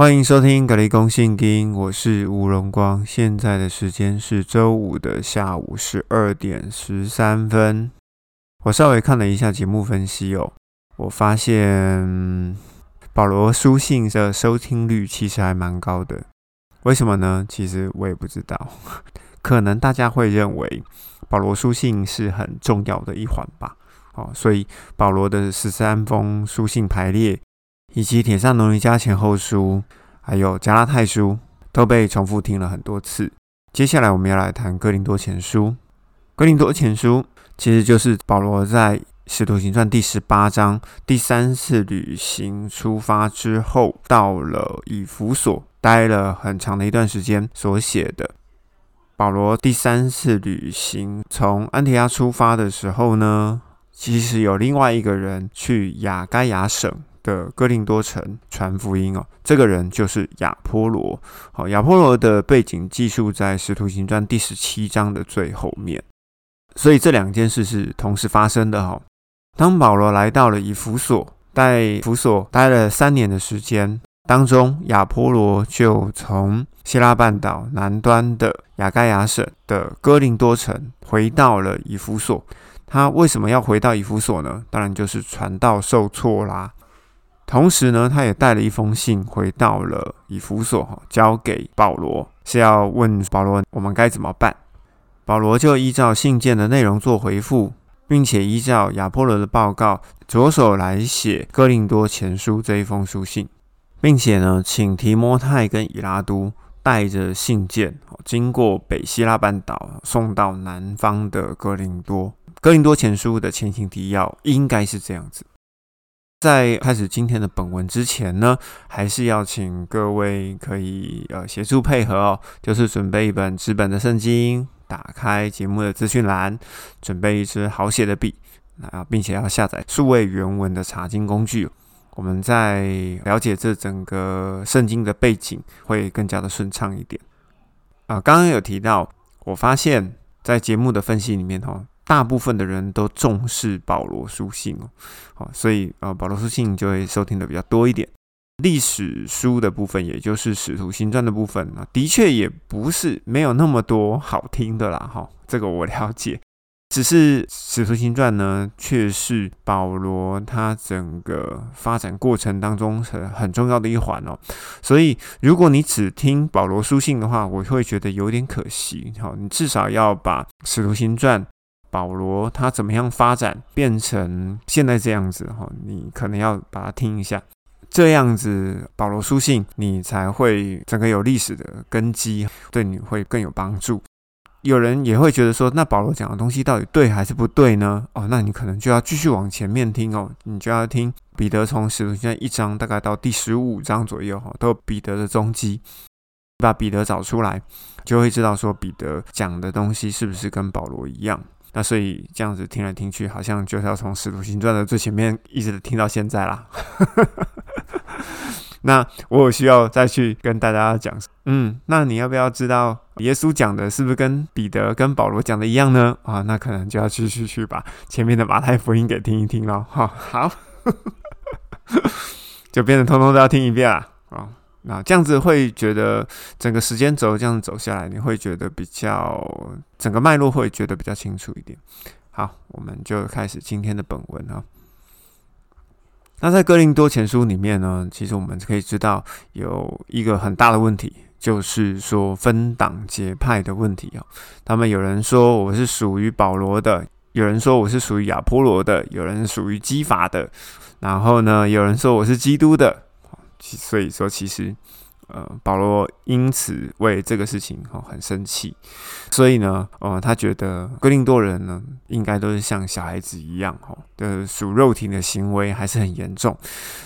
欢迎收听《格雷公信经》，我是吴荣光。现在的时间是周五的下午十二点十三分。我稍微看了一下节目分析哦，我发现保罗书信的收听率其实还蛮高的。为什么呢？其实我也不知道。可能大家会认为保罗书信是很重要的一环吧。哦，所以保罗的十三封书信排列。以及《铁扇农尼加前后书》，还有《加拉太书》，都被重复听了很多次。接下来我们要来谈《哥林多前书》。《哥林多前书》其实就是保罗在《使徒行传》第十八章第三次旅行出发之后，到了以弗所待了很长的一段时间所写的。保罗第三次旅行从安提亚出发的时候呢，其实有另外一个人去亚该亚省。的哥林多城传福音哦，这个人就是亚波罗。好，亚波罗的背景记述在《使徒行传》第十七章的最后面，所以这两件事是同时发生的哈。当保罗来到了以弗所，在弗所待了三年的时间当中，亚波罗就从希腊半岛南端的雅盖亚省的哥林多城回到了以弗所。他为什么要回到以弗所呢？当然就是传道受挫啦。同时呢，他也带了一封信回到了以弗所，哈，交给保罗，是要问保罗我们该怎么办。保罗就依照信件的内容做回复，并且依照亚波罗的报告，着手来写哥林多前书这一封书信，并且呢，请提摩太跟以拉都带着信件，经过北希腊半岛送到南方的哥林多。哥林多前书的前情提要应该是这样子。在开始今天的本文之前呢，还是要请各位可以呃协助配合哦，就是准备一本纸本的圣经，打开节目的资讯栏，准备一支好写的笔，啊，并且要下载数位原文的查经工具，我们在了解这整个圣经的背景会更加的顺畅一点。啊，刚刚有提到，我发现在节目的分析里面哦。大部分的人都重视保罗书信哦，好，所以呃，保罗书信就会收听的比较多一点。历史书的部分，也就是使徒行传的部分啊，的确也不是没有那么多好听的啦，哈，这个我了解。只是使徒行传呢，却是保罗他整个发展过程当中很很重要的一环哦。所以，如果你只听保罗书信的话，我会觉得有点可惜。好，你至少要把使徒行传。保罗他怎么样发展变成现在这样子哈？你可能要把它听一下，这样子保罗书信你才会整个有历史的根基，对你会更有帮助。有人也会觉得说，那保罗讲的东西到底对还是不对呢？哦，那你可能就要继续往前面听哦，你就要听彼得从使徒行传一章大概到第十五章左右哈，都有彼得的踪迹，把彼得找出来，就会知道说彼得讲的东西是不是跟保罗一样。那所以这样子听来听去，好像就是要从《使徒行传》的最前面一直听到现在啦。那我有需要再去跟大家讲，嗯，那你要不要知道耶稣讲的是不是跟彼得、跟保罗讲的一样呢？啊，那可能就要继续去把前面的马太福音给听一听了。哈，好，就变成通通都要听一遍了啊。那这样子会觉得整个时间轴这样走下来，你会觉得比较整个脉络会觉得比较清楚一点。好，我们就开始今天的本文啊。那在哥林多前书里面呢，其实我们可以知道有一个很大的问题，就是说分党结派的问题啊。他们有人说我是属于保罗的，有人说我是属于亚波罗的，有人属于基法的，然后呢，有人说我是基督的。所以说，其实，呃，保罗因此为这个事情哦很生气，所以呢，呃，他觉得哥林多人呢，应该都是像小孩子一样，哈，的属肉体的行为还是很严重。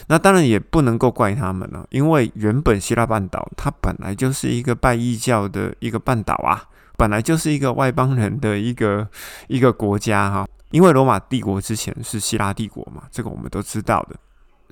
那当然也不能够怪他们了，因为原本希腊半岛它本来就是一个拜异教的一个半岛啊，本来就是一个外邦人的一个一个国家哈。因为罗马帝国之前是希腊帝国嘛，这个我们都知道的。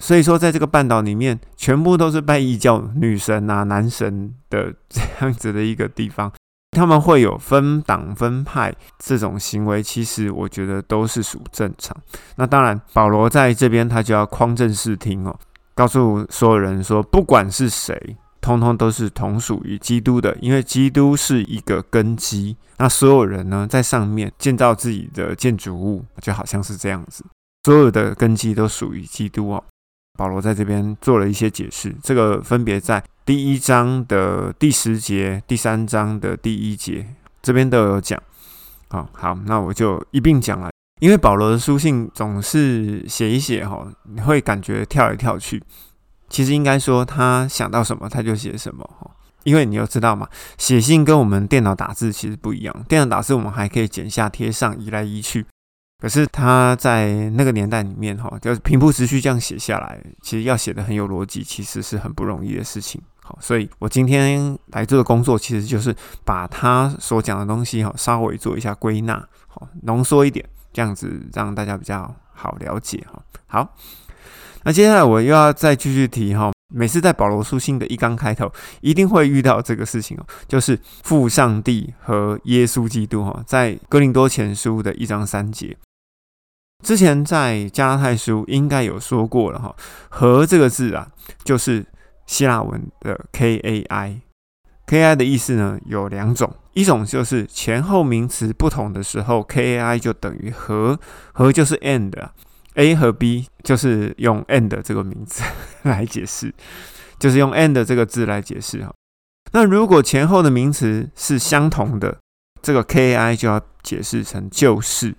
所以说，在这个半岛里面，全部都是拜异教女神啊、男神的这样子的一个地方，他们会有分党分派这种行为，其实我觉得都是属正常。那当然，保罗在这边他就要匡正视听哦，告诉所有人说，不管是谁，通通都是同属于基督的，因为基督是一个根基。那所有人呢，在上面建造自己的建筑物，就好像是这样子，所有的根基都属于基督哦。保罗在这边做了一些解释，这个分别在第一章的第十节、第三章的第一节这边都有讲。好好，那我就一并讲了。因为保罗的书信总是写一写哈，你会感觉跳来跳去。其实应该说他想到什么他就写什么哈。因为你要知道嘛，写信跟我们电脑打字其实不一样。电脑打字我们还可以剪下贴上，移来移去。可是他在那个年代里面，哈，就是平铺直叙这样写下来，其实要写的很有逻辑，其实是很不容易的事情。好，所以我今天来做的工作，其实就是把他所讲的东西，哈，稍微做一下归纳，好，浓缩一点，这样子让大家比较好了解，哈。好，那接下来我又要再继续提，哈，每次在保罗书信的一刚开头，一定会遇到这个事情哦，就是父上帝和耶稣基督，哈，在哥林多前书的一章三节。之前在加拉太书应该有说过了哈，和这个字啊，就是希腊文的 kai，kai 的意思呢有两种，一种就是前后名词不同的时候，K A I 就等于和，和就是 and，A 和 B 就是用 and 这个名字 来解释，就是用 and 这个字来解释哈。那如果前后的名词是相同的，这个 K A I 就要解释成就是。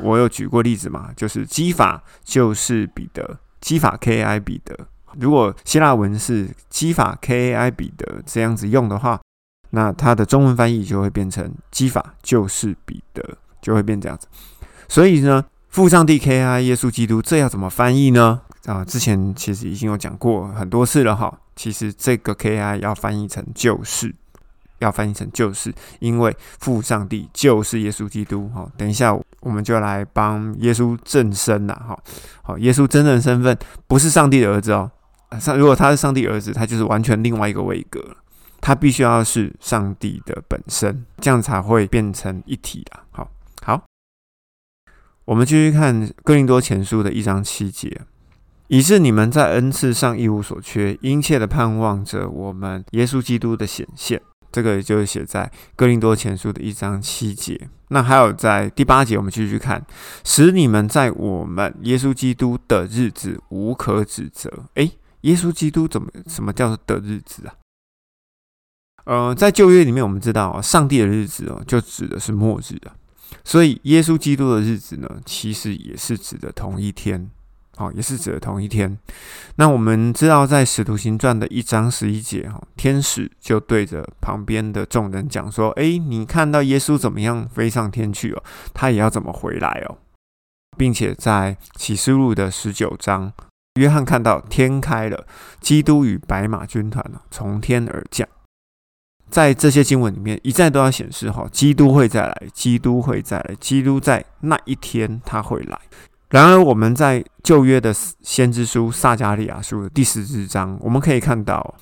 我有举过例子嘛，就是基法就是彼得，基法 K I 彼得。如果希腊文是基法 K I 彼得这样子用的话，那它的中文翻译就会变成基法就是彼得，就会变这样子。所以呢，父上帝 K I 耶稣基督，这要怎么翻译呢？啊，之前其实已经有讲过很多次了哈。其实这个 K I 要翻译成就是。要翻译成就是，因为父上帝就是耶稣基督哈。等一下我，我们就来帮耶稣正身了哈。好，耶稣真正的身份不是上帝的儿子哦。上如果他是上帝儿子，他就是完全另外一个位格。他必须要是上帝的本身，这样才会变成一体的。好，好，我们继续看哥林多前书的一章七节，以是你们在恩赐上一无所缺，殷切的盼望着我们耶稣基督的显现。这个也就是写在哥林多前书的一章七节。那还有在第八节，我们继续看，使你们在我们耶稣基督的日子无可指责。诶，耶稣基督怎么什么叫做的日子啊？呃，在旧约里面，我们知道上帝的日子哦，就指的是末日啊。所以耶稣基督的日子呢，其实也是指的同一天。好，也是指的同一天。那我们知道，在《使徒行传》的一章十一节，哈，天使就对着旁边的众人讲说：“诶，你看到耶稣怎么样飞上天去哦？他也要怎么回来哦？”并且在《启示录》的十九章，约翰看到天开了，基督与白马军团从天而降。在这些经文里面，一再都要显示哈，基督会再来，基督会再来，基督在那一天他会来。然而，我们在旧约的先知书撒加利亚书的第十四章，我们可以看到，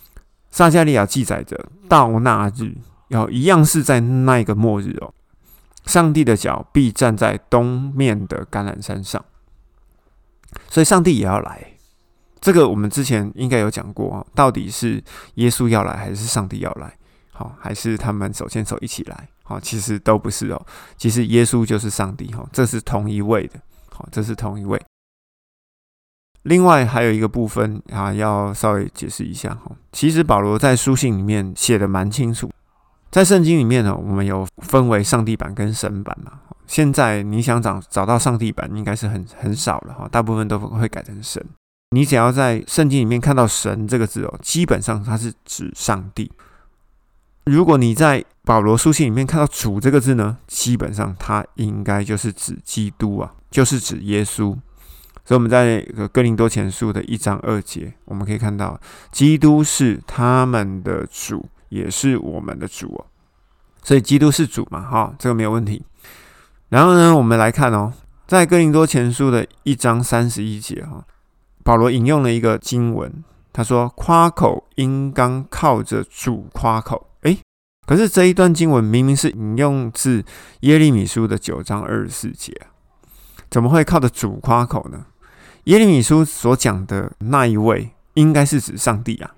撒加利亚记载着到那日，要一样是在那一个末日哦，上帝的脚必站在东面的橄榄山上，所以上帝也要来。这个我们之前应该有讲过，到底是耶稣要来，还是上帝要来？好，还是他们手牵手一起来？好，其实都不是哦，其实耶稣就是上帝哈，这是同一位的。好，这是同一位。另外还有一个部分啊，要稍微解释一下哈。其实保罗在书信里面写的蛮清楚，在圣经里面呢，我们有分为上帝版跟神版嘛。现在你想找找到上帝版，应该是很很少了哈，大部分都会改成神。你只要在圣经里面看到“神”这个字哦，基本上它是指上帝。如果你在保罗书信里面看到“主”这个字呢，基本上它应该就是指基督啊。就是指耶稣，所以我们在哥林多前书的一章二节，我们可以看到，基督是他们的主，也是我们的主哦。所以基督是主嘛，哈，这个没有问题。然后呢，我们来看哦，在哥林多前书的一章三十一节，哈，保罗引用了一个经文，他说：“夸口应当靠着主夸口。”可是这一段经文明明是引用自耶利米书的九章二十四节啊。怎么会靠着主夸口呢？耶利米书所讲的那一位应该是指上帝啊。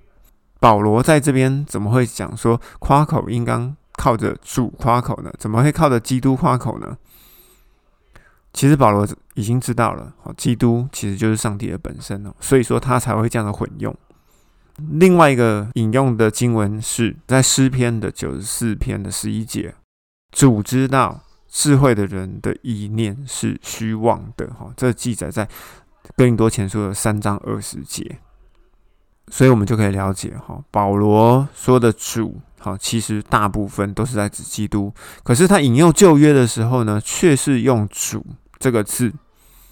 保罗在这边怎么会讲说夸口应当靠着主夸口呢？怎么会靠着基督夸口呢？其实保罗已经知道了，哦，基督其实就是上帝的本身哦，所以说他才会这样的混用。另外一个引用的经文是在诗篇的九十四篇的十一节，主知道智慧的人的意念是虚妄的，哈，这记载在哥林多前书的三章二十节。所以我们就可以了解，哈，保罗说的主，哈，其实大部分都是在指基督，可是他引用旧约的时候呢，却是用主。这个字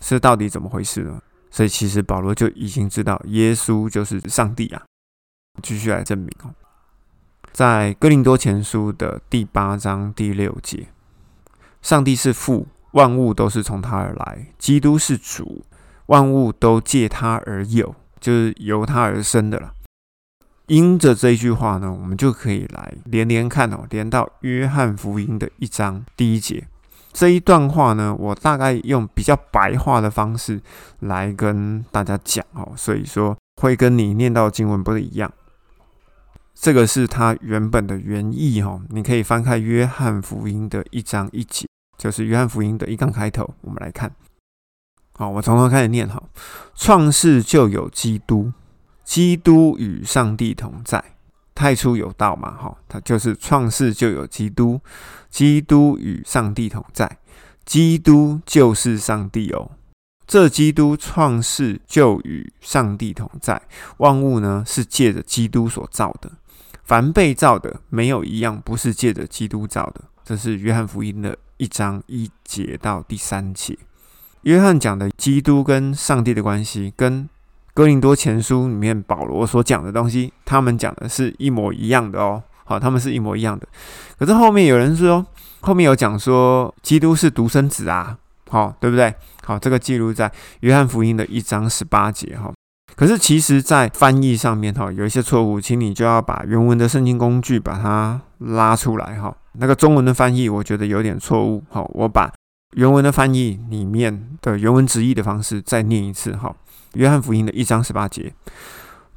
是到底怎么回事呢？所以其实保罗就已经知道耶稣就是上帝啊。继续来证明哦，在哥林多前书的第八章第六节，上帝是父，万物都是从他而来；基督是主，万物都借他而有，就是由他而生的了。因着这一句话呢，我们就可以来连连看哦，连到约翰福音的一章第一节。这一段话呢，我大概用比较白话的方式来跟大家讲哦，所以说会跟你念到经文不是一样。这个是它原本的原意哈，你可以翻开约翰福音的一章一节，就是约翰福音的一章开头，我们来看。好，我从头开始念哈。创世就有基督，基督与上帝同在。太初有道嘛，哈，它就是创世就有基督，基督与上帝同在，基督就是上帝哦。这基督创世就与上帝同在，万物呢是借着基督所造的，凡被造的没有一样不是借着基督造的。这是约翰福音的一章一节到第三节，约翰讲的基督跟上帝的关系跟。哥林多前书里面保罗所讲的东西，他们讲的是一模一样的哦。好，他们是一模一样的。可是后面有人说，后面有讲说基督是独生子啊，好，对不对？好，这个记录在约翰福音的一章十八节哈。可是其实，在翻译上面哈，有一些错误，请你就要把原文的圣经工具把它拉出来哈。那个中文的翻译我觉得有点错误，好，我把原文的翻译里面的原文直译的方式再念一次哈。约翰福音的一章十八节，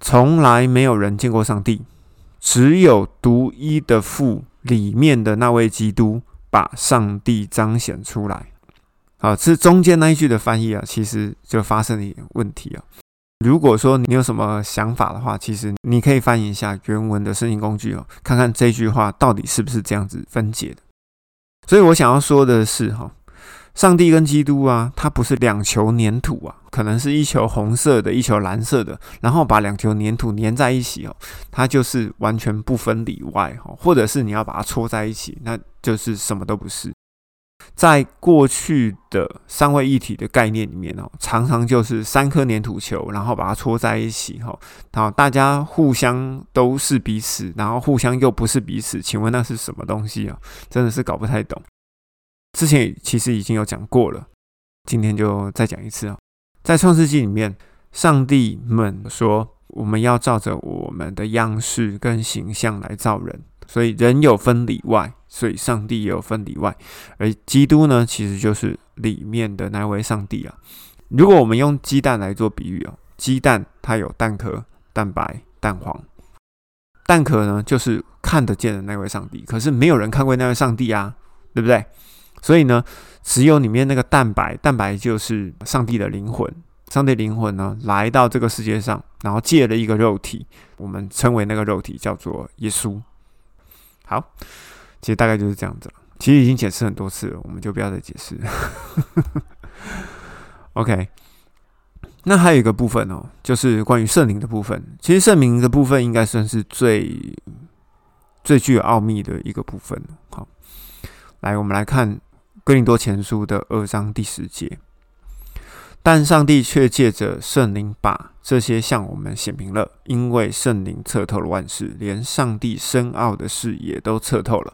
从来没有人见过上帝，只有独一的父里面的那位基督把上帝彰显出来。好，这中间那一句的翻译啊，其实就发生了一点问题啊。如果说你有什么想法的话，其实你可以翻译一下原文的声音工具哦，看看这句话到底是不是这样子分解的。所以我想要说的是哈。上帝跟基督啊，它不是两球粘土啊，可能是一球红色的，一球蓝色的，然后把两球粘土粘在一起哦，它就是完全不分里外哈，或者是你要把它搓在一起，那就是什么都不是。在过去的三位一体的概念里面哦，常常就是三颗粘土球，然后把它搓在一起哈，然后大家互相都是彼此，然后互相又不是彼此，请问那是什么东西啊？真的是搞不太懂。之前其实已经有讲过了，今天就再讲一次啊。在创世纪里面，上帝们说我们要照着我们的样式跟形象来造人，所以人有分里外，所以上帝也有分里外。而基督呢，其实就是里面的那位上帝啊。如果我们用鸡蛋来做比喻哦，鸡蛋它有蛋壳、蛋白、蛋黄，蛋壳呢就是看得见的那位上帝，可是没有人看过那位上帝啊，对不对？所以呢，只有里面那个蛋白，蛋白就是上帝的灵魂。上帝灵魂呢，来到这个世界上，然后借了一个肉体，我们称为那个肉体叫做耶稣。好，其实大概就是这样子了。其实已经解释很多次了，我们就不要再解释。OK，那还有一个部分哦，就是关于圣灵的部分。其实圣灵的部分应该算是最最具有奥秘的一个部分。好，来，我们来看。哥林多前书的二章第十节，但上帝却借着圣灵把这些向我们显明了，因为圣灵测透了万事，连上帝深奥的事也都测透了。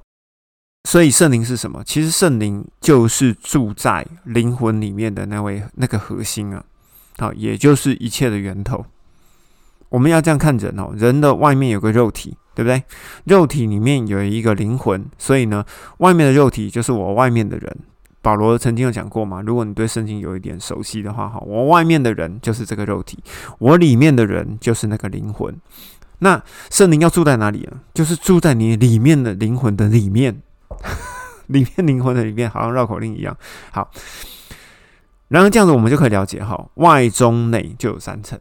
所以圣灵是什么？其实圣灵就是住在灵魂里面的那位那个核心啊，好，也就是一切的源头。我们要这样看人哦，人的外面有个肉体。对不对？肉体里面有一个灵魂，所以呢，外面的肉体就是我外面的人，保罗曾经有讲过嘛，如果你对圣经有一点熟悉的话，哈，我外面的人就是这个肉体，我里面的人就是那个灵魂。那圣灵要住在哪里啊？就是住在你里面的灵魂的里面，里面灵魂的里面，好像绕口令一样。好，然后这样子我们就可以了解哈，外中内就有三层。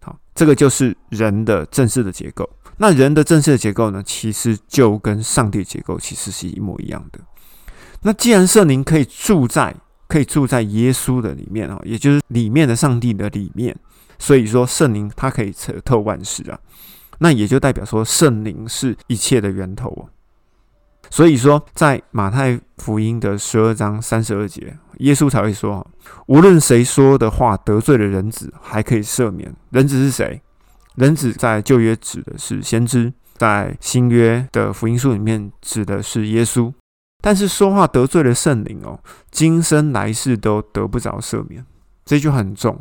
好，这个就是人的正式的结构。那人的正式的结构呢，其实就跟上帝结构其实是一模一样的。那既然圣灵可以住在可以住在耶稣的里面啊，也就是里面的上帝的里面，所以说圣灵它可以彻透万事啊。那也就代表说，圣灵是一切的源头哦。所以说，在马太福音的十二章三十二节，耶稣才会说：“无论谁说的话得罪了人子，还可以赦免。人子是谁？人子在旧约指的是先知，在新约的福音书里面指的是耶稣。但是说话得罪了圣灵哦，今生来世都得不着赦免。这句很重，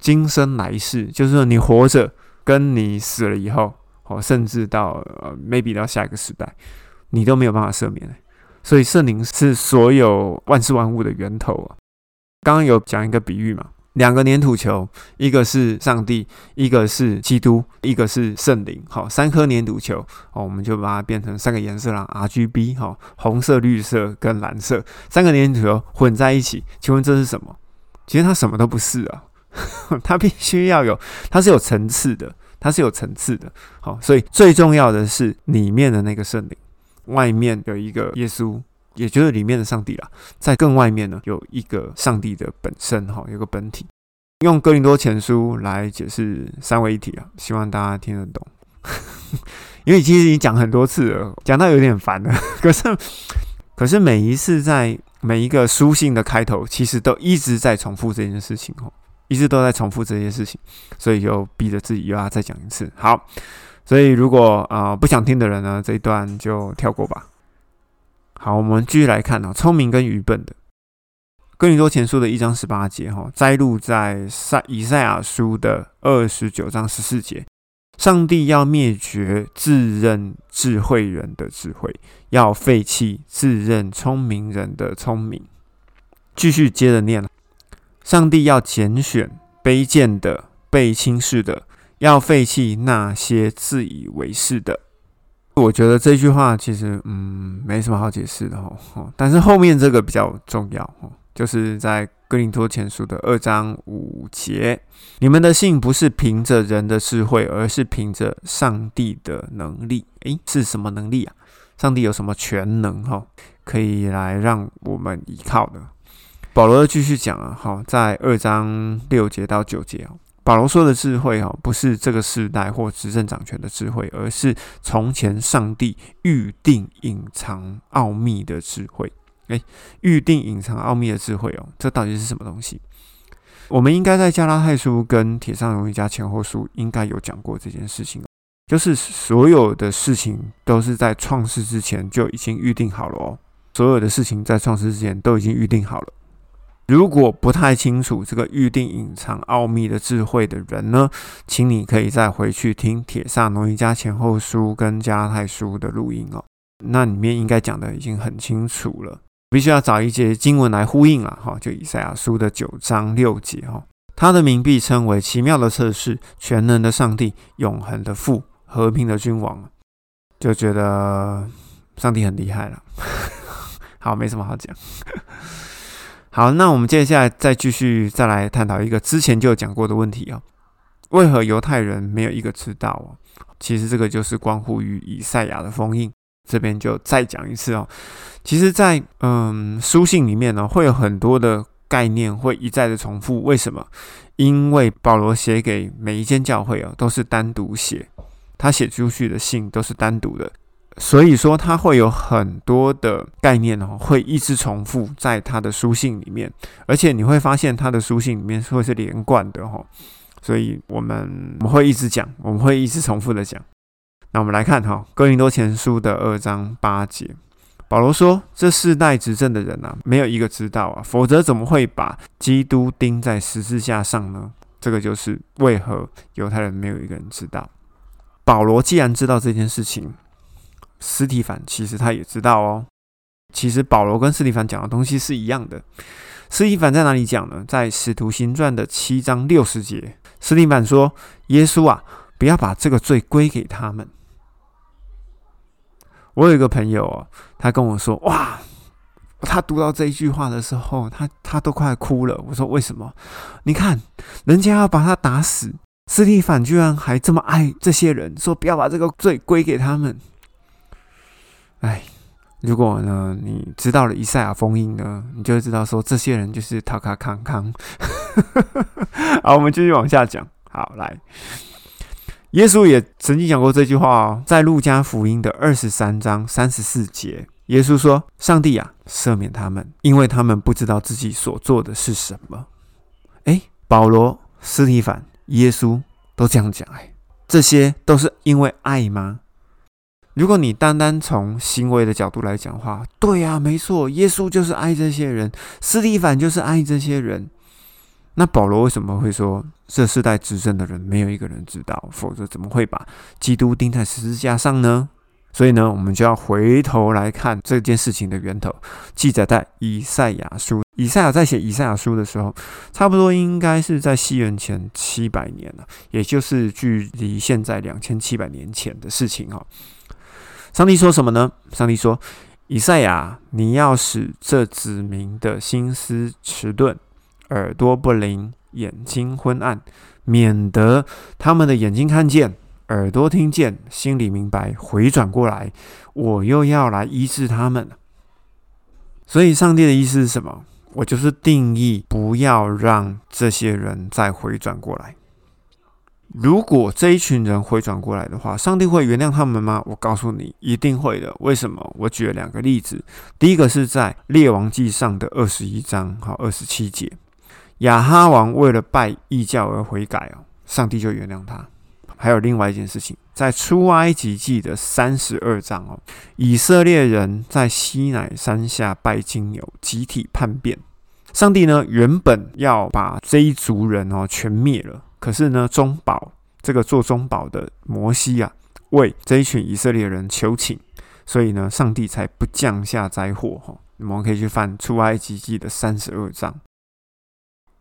今生来世就是说你活着。”跟你死了以后，哦，甚至到呃，maybe 到下一个时代，你都没有办法赦免。所以圣灵是所有万事万物的源头啊。刚刚有讲一个比喻嘛，两个粘土球，一个是上帝，一个是基督，一个是圣灵。好，三颗粘土球，哦，我们就把它变成三个颜色啦，R G B，哈，红色、绿色跟蓝色，三个粘土球混在一起，请问这是什么？其实它什么都不是啊。它必须要有，它是有层次的，它是有层次的。好，所以最重要的是里面的那个圣灵，外面有一个耶稣，也就是里面的上帝啦。在更外面呢，有一个上帝的本身，哈，有个本体。用哥林多前书来解释三位一体啊，希望大家听得懂。因为其实已经讲很多次了，讲到有点烦了。可是，可是每一次在每一个书信的开头，其实都一直在重复这件事情哦。一直都在重复这些事情，所以就逼着自己又要再讲一次。好，所以如果啊不想听的人呢，这一段就跳过吧。好，我们继续来看啊，聪明跟愚笨的。哥林多前书的一章十八节哈，摘录在赛以赛亚书的二十九章十四节。上帝要灭绝自认智慧人的智慧，要废弃自认聪明人的聪明。继续接着念。上帝要拣选卑贱的、被轻视的，要废弃那些自以为是的。我觉得这句话其实嗯没什么好解释的哦，但是后面这个比较重要哦，就是在哥林多前书的二章五节，你们的信不是凭着人的智慧，而是凭着上帝的能力。诶，是什么能力啊？上帝有什么全能哈，可以来让我们依靠的？保罗又继续讲啊，好，在二章六节到九节，保罗说的智慧哦，不是这个时代或执政掌权的智慧，而是从前上帝预定隐藏奥秘的智慧。诶，预定隐藏奥秘的智慧哦，这到底是什么东西？我们应该在加拉太书跟铁上容易加前后书应该有讲过这件事情，就是所有的事情都是在创世之前就已经预定好了哦，所有的事情在创世之前都已经预定好了。如果不太清楚这个预定隐藏奥秘的智慧的人呢，请你可以再回去听《铁萨挪伊加前后书》跟《加拉太书》的录音哦，那里面应该讲的已经很清楚了。必须要找一节经文来呼应了哈，就以赛亚书的九章六节哈，他的名被称为奇妙的测试、全能的上帝、永恒的父、和平的君王，就觉得上帝很厉害了。好，没什么好讲。好，那我们接下来再继续再来探讨一个之前就讲过的问题哦，为何犹太人没有一个知道哦？其实这个就是关乎于以赛亚的封印，这边就再讲一次哦。其实，在嗯书信里面呢，会有很多的概念会一再的重复，为什么？因为保罗写给每一间教会哦，都是单独写，他写出去的信都是单独的。所以说，他会有很多的概念哦，会一直重复在他的书信里面，而且你会发现他的书信里面会是连贯的哈。所以我们我们会一直讲，我们会一直重复的讲。那我们来看哈，《哥林多前书》的二章八节，保罗说：“这世代执政的人啊，没有一个知道啊，否则怎么会把基督钉在十字架上呢？”这个就是为何犹太人没有一个人知道。保罗既然知道这件事情。斯蒂凡其实他也知道哦，其实保罗跟斯蒂凡讲的东西是一样的。斯蒂凡在哪里讲呢？在使徒行传的七章六十节，斯蒂凡说：“耶稣啊，不要把这个罪归给他们。”我有一个朋友哦，他跟我说：“哇，他读到这一句话的时候，他他都快哭了。”我说：“为什么？你看，人家要把他打死，斯蒂凡居然还这么爱这些人，说不要把这个罪归给他们。”哎。如果呢，你知道了以赛亚封印呢，你就会知道说这些人就是塔卡康康。好，我们继续往下讲。好，来，耶稣也曾经讲过这句话哦，在路加福音的二十三章三十四节，耶稣说：“上帝啊，赦免他们，因为他们不知道自己所做的是什么。”哎，保罗、斯提凡、耶稣都这样讲，哎，这些都是因为爱吗？如果你单单从行为的角度来讲话，对呀，没错，耶稣就是爱这些人，斯蒂凡就是爱这些人。那保罗为什么会说这世代执政的人没有一个人知道？否则怎么会把基督钉在十字架上呢？所以呢，我们就要回头来看这件事情的源头，记载在以赛亚书。以赛亚在写以赛亚书的时候，差不多应该是在西元前七百年了，也就是距离现在两千七百年前的事情哈。上帝说什么呢？上帝说：“以赛亚，你要使这子民的心思迟钝，耳朵不灵，眼睛昏暗，免得他们的眼睛看见，耳朵听见，心里明白，回转过来，我又要来医治他们。”所以，上帝的意思是什么？我就是定义，不要让这些人再回转过来。如果这一群人回转过来的话，上帝会原谅他们吗？我告诉你，一定会的。为什么？我举了两个例子。第一个是在列王记上的二十一章，好二十七节，亚哈王为了拜异教而悔改哦，上帝就原谅他。还有另外一件事情，在出埃及记的三十二章哦，以色列人在西乃山下拜金牛，集体叛变，上帝呢原本要把这一族人哦全灭了。可是呢，中保这个做中保的摩西啊，为这一群以色列人求情，所以呢，上帝才不降下灾祸哈。我们可以去翻出埃及记的三十二章，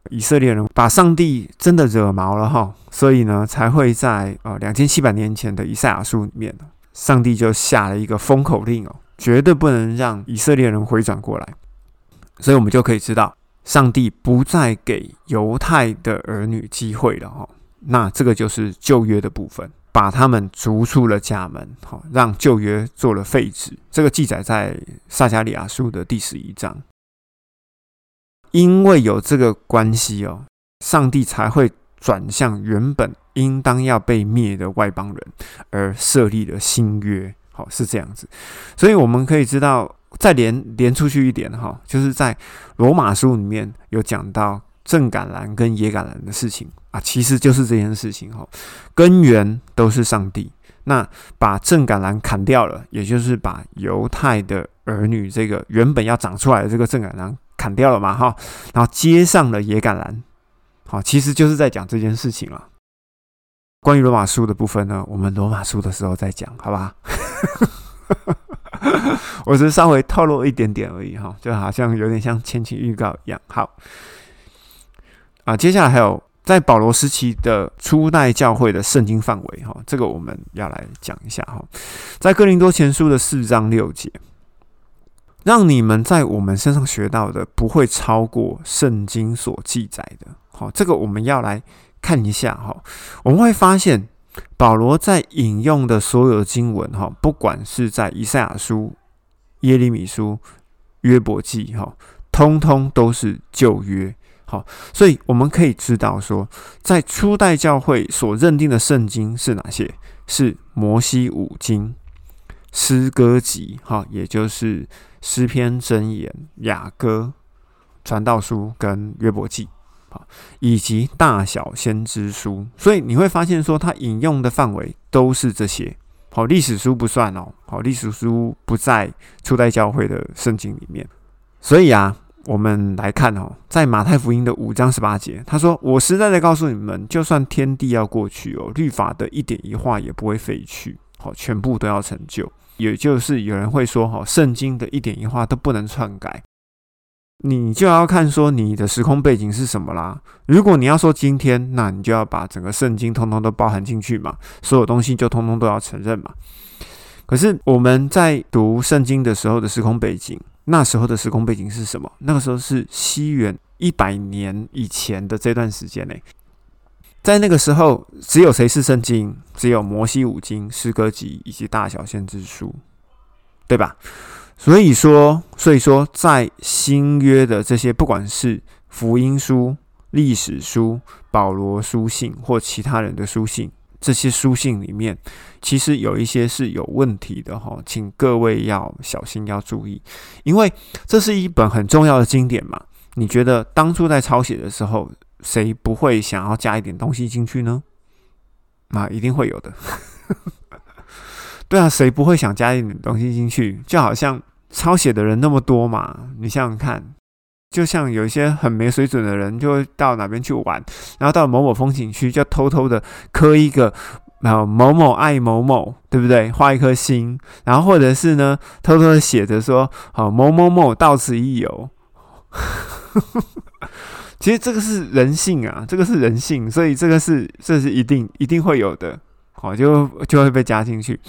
以色列人把上帝真的惹毛了哈，所以呢，才会在呃两千七百年前的以赛亚书里面，上帝就下了一个封口令哦，绝对不能让以色列人回转过来，所以我们就可以知道。上帝不再给犹太的儿女机会了哈，那这个就是旧约的部分，把他们逐出了家门，好让旧约做了废止。这个记载在撒加利亚书的第十一章。因为有这个关系哦，上帝才会转向原本应当要被灭的外邦人，而设立了新约。好，是这样子，所以我们可以知道。再连连出去一点哈，就是在罗马书里面有讲到正橄榄跟野橄榄的事情啊，其实就是这件事情哈，根源都是上帝。那把正橄榄砍掉了，也就是把犹太的儿女这个原本要长出来的这个正橄榄砍掉了嘛哈，然后接上了野橄榄，好，其实就是在讲这件事情了。关于罗马书的部分呢，我们罗马书的时候再讲，好吧？我只是稍微透露一点点而已哈，就好像有点像前期预告一样。好，啊，接下来还有在保罗时期的初代教会的圣经范围哈，这个我们要来讲一下哈。在哥林多前书的四章六节，让你们在我们身上学到的不会超过圣经所记载的。好，这个我们要来看一下哈，我们会发现。保罗在引用的所有经文，哈，不管是在以赛亚书、耶利米书、约伯记，哈，通通都是旧约，好，所以我们可以知道说，在初代教会所认定的圣经是哪些？是摩西五经、诗歌集，哈，也就是诗篇、箴言、雅歌、传道书跟约伯记。以及大小先知书，所以你会发现说，它引用的范围都是这些。好，历史书不算哦。好，历史书不在初代教会的圣经里面。所以啊，我们来看哦，在马太福音的五章十八节，他说：“我实在的告诉你们，就算天地要过去哦，律法的一点一画也不会废去。”好，全部都要成就。也就是有人会说，哈，圣经的一点一画都不能篡改。你就要看说你的时空背景是什么啦。如果你要说今天，那你就要把整个圣经通通都包含进去嘛，所有东西就通通都要承认嘛。可是我们在读圣经的时候的时空背景，那时候的时空背景是什么？那个时候是西元一百年以前的这段时间内。在那个时候，只有谁是圣经？只有摩西五经、诗歌集以及大小先知书，对吧？所以说，所以说，在新约的这些，不管是福音书、历史书、保罗书信或其他人的书信，这些书信里面，其实有一些是有问题的哈，请各位要小心，要注意，因为这是一本很重要的经典嘛。你觉得当初在抄写的时候？谁不会想要加一点东西进去呢？啊，一定会有的。对啊，谁不会想加一点东西进去？就好像抄写的人那么多嘛，你想想看，就像有一些很没水准的人，就会到哪边去玩，然后到某某风景区，就偷偷的刻一个然后某某爱某某，对不对？画一颗心，然后或者是呢，偷偷的写着说好某某某到此一游。其实这个是人性啊，这个是人性，所以这个是这是一定一定会有的，好就就会被加进去。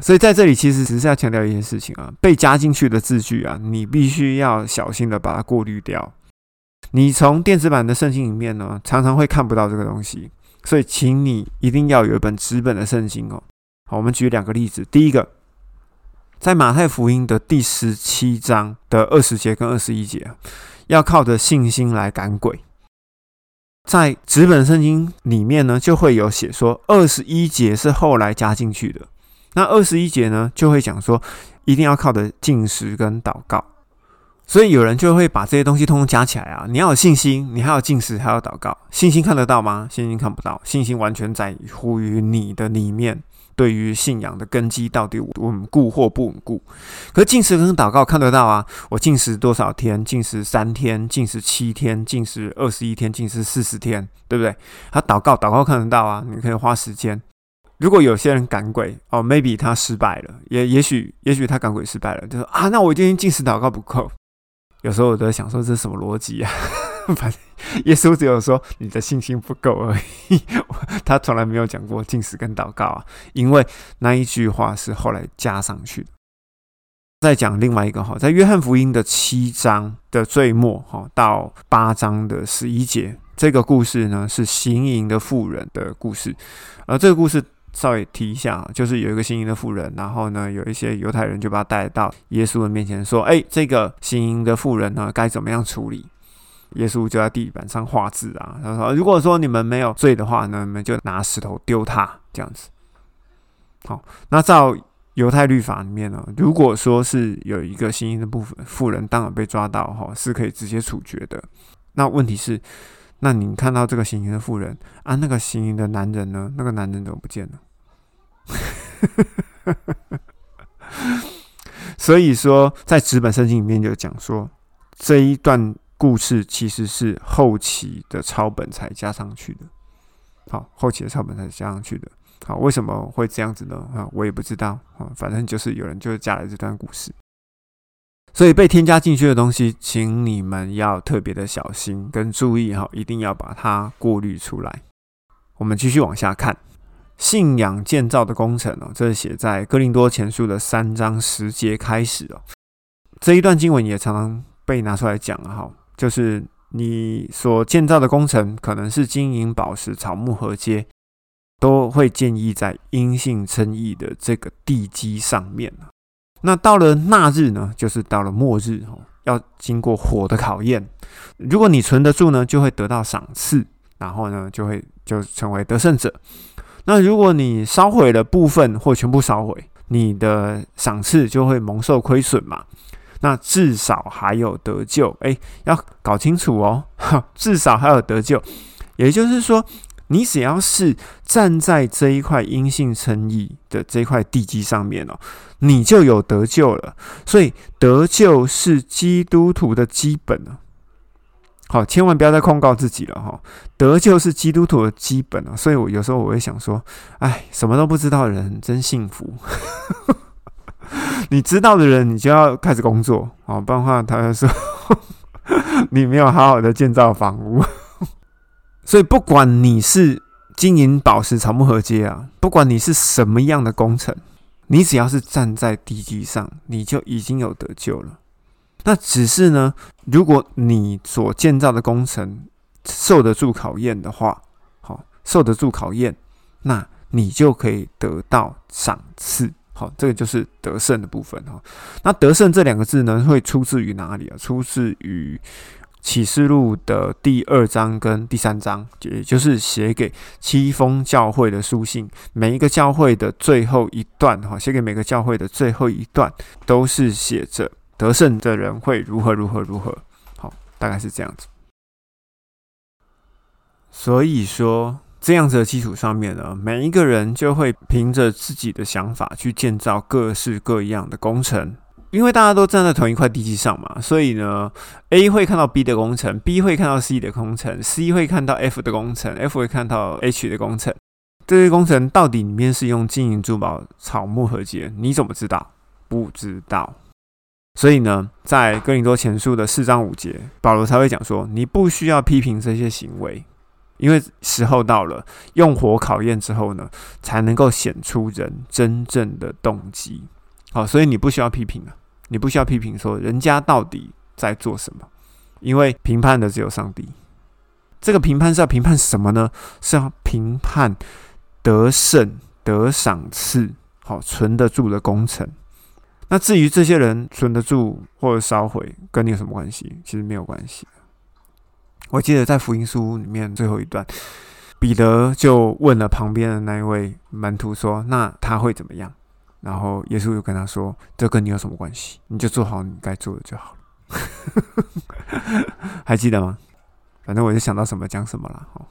所以在这里其实只是要强调一件事情啊，被加进去的字句啊，你必须要小心的把它过滤掉。你从电子版的圣经里面呢，常常会看不到这个东西，所以请你一定要有一本纸本的圣经哦。好，我们举两个例子，第一个，在马太福音的第十七章的二十节跟二十一节。要靠着信心来赶鬼，在纸本圣经里面呢，就会有写说二十一节是后来加进去的。那二十一节呢，就会讲说一定要靠的进食跟祷告。所以有人就会把这些东西通通加起来啊！你要有信心，你还要进食，还要祷告。信心看得到吗？信心看不到，信心完全在乎于你的里面。对于信仰的根基到底稳固或不稳固？可是进食跟祷告看得到啊！我进食多少天？进食三天，进食七天，进食二十一天，进食四十天，对不对？他祷告，祷告看得到啊！你可以花时间。如果有些人赶鬼哦，maybe 他失败了，也也许也许他赶鬼失败了，就说啊，那我今天进食祷告不够。有时候我都在想说，这是什么逻辑啊？反正耶稣只有说你的信心不够而已，他从来没有讲过进食跟祷告啊，因为那一句话是后来加上去的。再讲另外一个哈，在约翰福音的七章的最末哈到八章的十一节，这个故事呢是行淫的妇人的故事，而这个故事。稍微提一下，就是有一个行淫的妇人，然后呢，有一些犹太人就把他带到耶稣的面前，说：“哎，这个行淫的妇人呢，该怎么样处理？”耶稣就在地板上画字啊，他说：“如果说你们没有罪的话呢，你们就拿石头丢他，这样子。”好，那照犹太律法里面呢，如果说是有一个行淫的部分妇人，当然被抓到哈，是可以直接处决的。那问题是？那你看到这个行淫的妇人啊，那个行淫的男人呢？那个男人怎么不见了？所以说，在纸本圣经里面就讲说，这一段故事其实是后期的抄本才加上去的。好，后期的抄本才加上去的。好，为什么会这样子呢？啊，我也不知道啊，反正就是有人就是加了这段故事。所以被添加进去的东西，请你们要特别的小心跟注意哈，一定要把它过滤出来。我们继续往下看，信仰建造的工程哦，这是写在哥林多前书的三章十节开始哦。这一段经文也常常被拿出来讲哈，就是你所建造的工程，可能是金银宝石、草木禾秸，都会建议在阴性称义的这个地基上面那到了那日呢，就是到了末日哦，要经过火的考验。如果你存得住呢，就会得到赏赐，然后呢，就会就成为得胜者。那如果你烧毁了部分或全部烧毁，你的赏赐就会蒙受亏损嘛。那至少还有得救，诶，要搞清楚哦，至少还有得救，也就是说。你只要是站在这一块阴性称义的这块地基上面哦，你就有得救了。所以得救是基督徒的基本啊。好，千万不要再控告自己了哈。得救是基督徒的基本啊，所以我有时候我会想说，哎，什么都不知道的人真幸福。你知道的人，你就要开始工作啊，不然的话，他就说 你没有好好的建造房屋。所以，不管你是经营宝石草木合接啊，不管你是什么样的工程，你只要是站在地基上，你就已经有得救了。那只是呢，如果你所建造的工程受得住考验的话，好，受得住考验，那你就可以得到赏赐。好，这个就是得胜的部分哈。那得胜这两个字呢，会出自于哪里啊？出自于启示录的第二章跟第三章，也就是写给七封教会的书信。每一个教会的最后一段哈，写给每个教会的最后一段，都是写着得胜的人会如何如何如何。好，大概是这样子。所以说。这样子的基础上面呢，每一个人就会凭着自己的想法去建造各式各样的工程，因为大家都站在同一块地基上嘛，所以呢，A 会看到 B 的工程，B 会看到 C 的工程，C 会看到 F 的工程，F 会看到 H 的工程。这些工程到底里面是用金银珠宝、草木和结，你怎么知道？不知道。所以呢，在哥林多前书的四章五节，保罗才会讲说，你不需要批评这些行为。因为时候到了，用火考验之后呢，才能够显出人真正的动机。好，所以你不需要批评啊，你不需要批评说人家到底在做什么，因为评判的只有上帝。这个评判是要评判什么呢？是要评判得胜、得赏赐、好存得住的工程。那至于这些人存得住或者烧毁，跟你有什么关系？其实没有关系。我记得在福音书里面最后一段，彼得就问了旁边的那一位门徒说：“那他会怎么样？”然后耶稣就跟他说：“这跟你有什么关系？你就做好你该做的就好了。”还记得吗？反正我就想到什么讲什么了。好，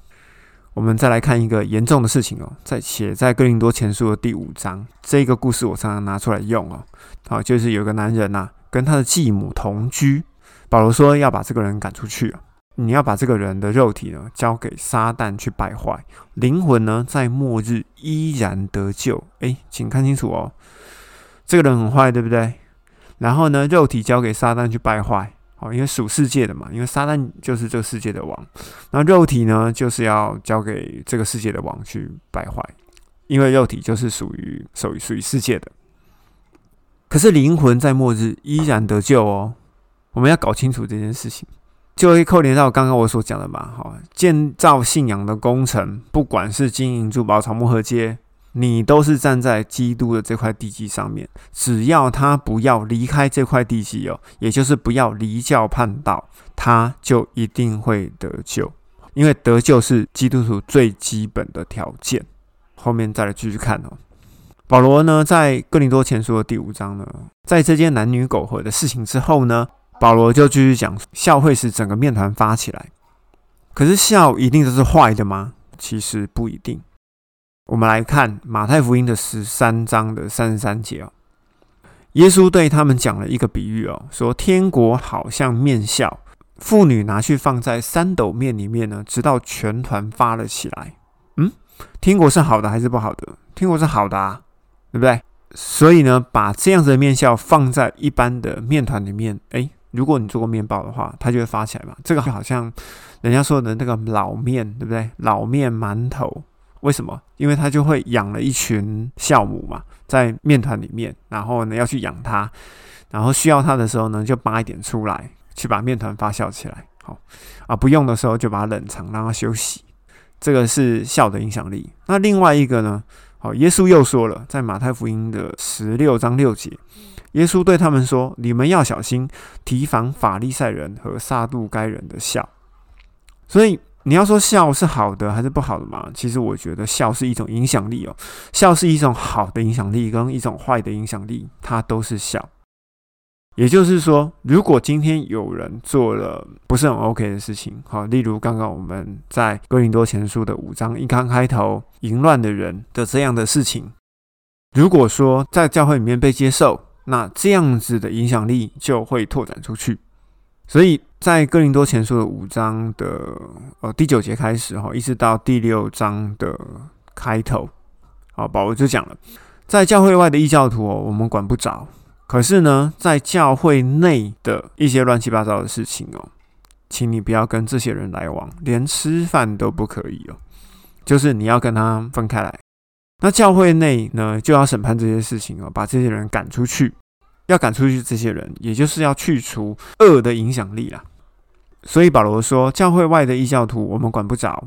我们再来看一个严重的事情哦，在写在哥林多前书的第五章，这个故事我常常拿出来用哦。好，就是有个男人呐，跟他的继母同居，保罗说要把这个人赶出去啊。你要把这个人的肉体呢交给撒旦去败坏，灵魂呢在末日依然得救。诶，请看清楚哦，这个人很坏，对不对？然后呢，肉体交给撒旦去败坏，好，因为属世界的嘛，因为撒旦就是这个世界的王，那肉体呢就是要交给这个世界的王去败坏，因为肉体就是属于属于属于世界的。可是灵魂在末日依然得救哦，我们要搞清楚这件事情。就会扣连到刚刚我所讲的嘛，哈，建造信仰的工程，不管是金银珠宝、草木合接，你都是站在基督的这块地基上面。只要他不要离开这块地基哦，也就是不要离教叛道，他就一定会得救。因为得救是基督徒最基本的条件。后面再来继续看哦。保罗呢，在哥林多前书的第五章呢，在这件男女苟合的事情之后呢。保罗就继续讲，笑会使整个面团发起来。可是笑一定都是坏的吗？其实不一定。我们来看马太福音的十三章的三十三节哦，耶稣对他们讲了一个比喻哦，说天国好像面笑，妇女拿去放在三斗面里面呢，直到全团发了起来。嗯，天国是好的还是不好的？天国是好的啊，对不对？所以呢，把这样子的面笑放在一般的面团里面，哎。如果你做过面包的话，它就会发起来嘛。这个好像人家说的那个老面，对不对？老面馒头，为什么？因为它就会养了一群酵母嘛，在面团里面，然后呢要去养它，然后需要它的时候呢，就扒一点出来，去把面团发酵起来。好啊，不用的时候就把它冷藏，让它休息。这个是酵的影响力。那另外一个呢？好，耶稣又说了，在马太福音的十六章六节。耶稣对他们说：“你们要小心提防法利赛人和撒杜该人的笑。”所以你要说笑是好的还是不好的嘛？其实我觉得笑是一种影响力哦，笑是一种好的影响力跟一种坏的影响力，它都是笑。也就是说，如果今天有人做了不是很 OK 的事情，好，例如刚刚我们在哥林多前书的五章一刚开头淫乱的人的这样的事情，如果说在教会里面被接受。那这样子的影响力就会拓展出去，所以在哥林多前书的五章的呃第九节开始哈，一直到第六章的开头，好，保罗就讲了，在教会外的异教徒哦，我们管不着；可是呢，在教会内的一些乱七八糟的事情哦，请你不要跟这些人来往，连吃饭都不可以哦，就是你要跟他分开来。那教会内呢，就要审判这些事情哦，把这些人赶出去。要赶出去这些人，也就是要去除恶的影响力啦。所以保罗说，教会外的异教徒我们管不着，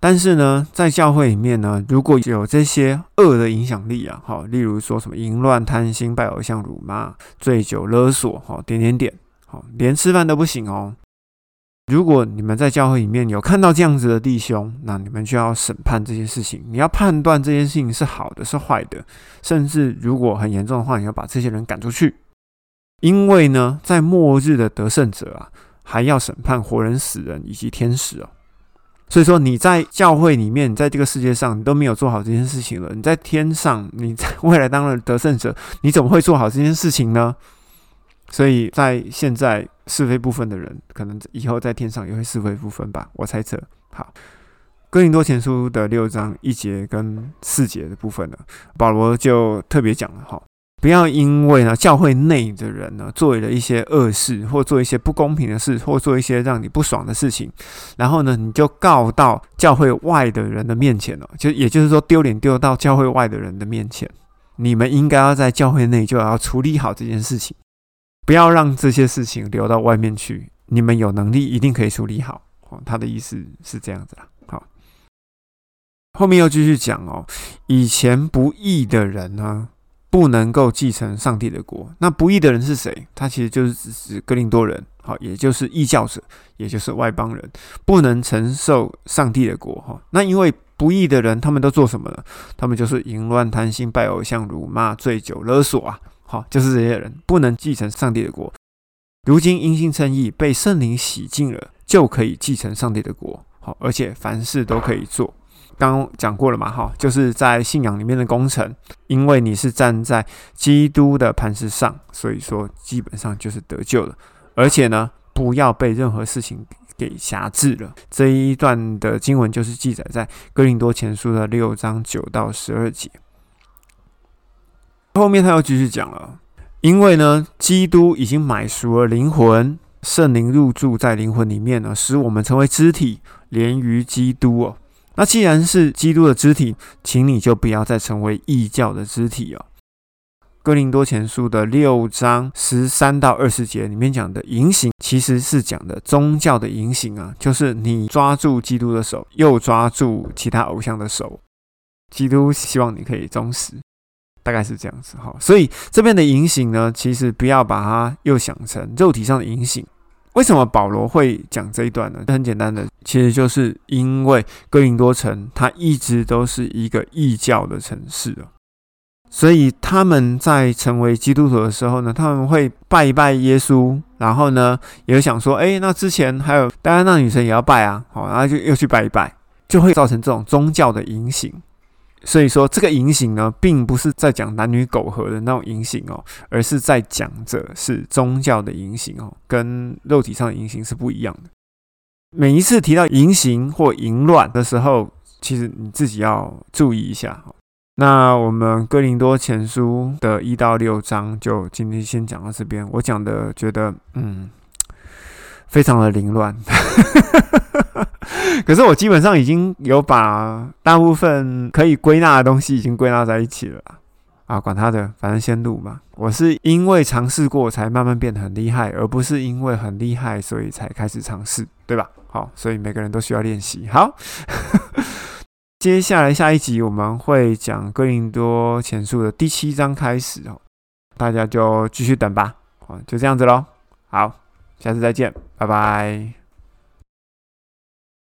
但是呢，在教会里面呢，如果有这些恶的影响力啊，好，例如说什么淫乱、贪心、拜偶像、辱骂、醉酒、勒索，好，点点点，好，连吃饭都不行哦。如果你们在教会里面有看到这样子的弟兄，那你们就要审判这件事情。你要判断这件事情是好的是坏的，甚至如果很严重的话，你要把这些人赶出去。因为呢，在末日的得胜者啊，还要审判活人、死人以及天使哦。所以说你在教会里面，在这个世界上，你都没有做好这件事情了。你在天上，你在未来当了得胜者，你怎么会做好这件事情呢？所以在现在是非不分的人，可能以后在天上也会是非不分吧，我猜测。好，哥林多前书的六章一节跟四节的部分呢，保罗就特别讲了哈，不要因为呢教会内的人呢做了一些恶事，或做一些不公平的事，或做一些让你不爽的事情，然后呢你就告到教会外的人的面前了，就也就是说丢脸丢到教会外的人的面前，你们应该要在教会内就要处理好这件事情。不要让这些事情流到外面去。你们有能力，一定可以处理好。哦，他的意思是这样子啦。好，后面又继续讲哦。以前不义的人呢，不能够继承上帝的国。那不义的人是谁？他其实就是指格林多人。好，也就是异教者，也就是外邦人，不能承受上帝的国。哈，那因为不义的人，他们都做什么呢？他们就是淫乱、贪心、拜偶像、辱骂、醉酒、勒索啊。好，就是这些人不能继承上帝的国。如今因信称义，被圣灵洗净了，就可以继承上帝的国。好，而且凡事都可以做。刚讲过了嘛？哈，就是在信仰里面的工程，因为你是站在基督的磐石上，所以说基本上就是得救了。而且呢，不要被任何事情给辖制了。这一段的经文就是记载在哥林多前书的六章九到十二节。后面他又继续讲了，因为呢，基督已经买赎了灵魂，圣灵入住在灵魂里面呢，使我们成为肢体，连于基督哦。那既然是基督的肢体，请你就不要再成为异教的肢体哦。哥林多前书的六章十三到二十节里面讲的淫行，其实是讲的宗教的淫行啊，就是你抓住基督的手，又抓住其他偶像的手。基督希望你可以忠实。大概是这样子哈，所以这边的隐形呢，其实不要把它又想成肉体上的隐形。为什么保罗会讲这一段呢？很简单的，其实就是因为哥林多城它一直都是一个异教的城市哦，所以他们在成为基督徒的时候呢，他们会拜一拜耶稣，然后呢，也想说，哎，那之前还有当然那女神也要拜啊，好，然后就又去拜一拜，就会造成这种宗教的隐形。所以说，这个隐形呢，并不是在讲男女苟合的那种隐形哦，而是在讲着是宗教的隐形哦，跟肉体上的隐形是不一样的。每一次提到淫行或淫乱的时候，其实你自己要注意一下。那我们哥林多前书的一到六章，就今天先讲到这边。我讲的觉得，嗯。非常的凌乱，可是我基本上已经有把大部分可以归纳的东西已经归纳在一起了啊，管他的，反正先录嘛。我是因为尝试过才慢慢变得很厉害，而不是因为很厉害所以才开始尝试，对吧？好，所以每个人都需要练习。好，接下来下一集我们会讲哥林多前书的第七章开始哦，大家就继续等吧。好，就这样子喽。好。下次再见，拜拜。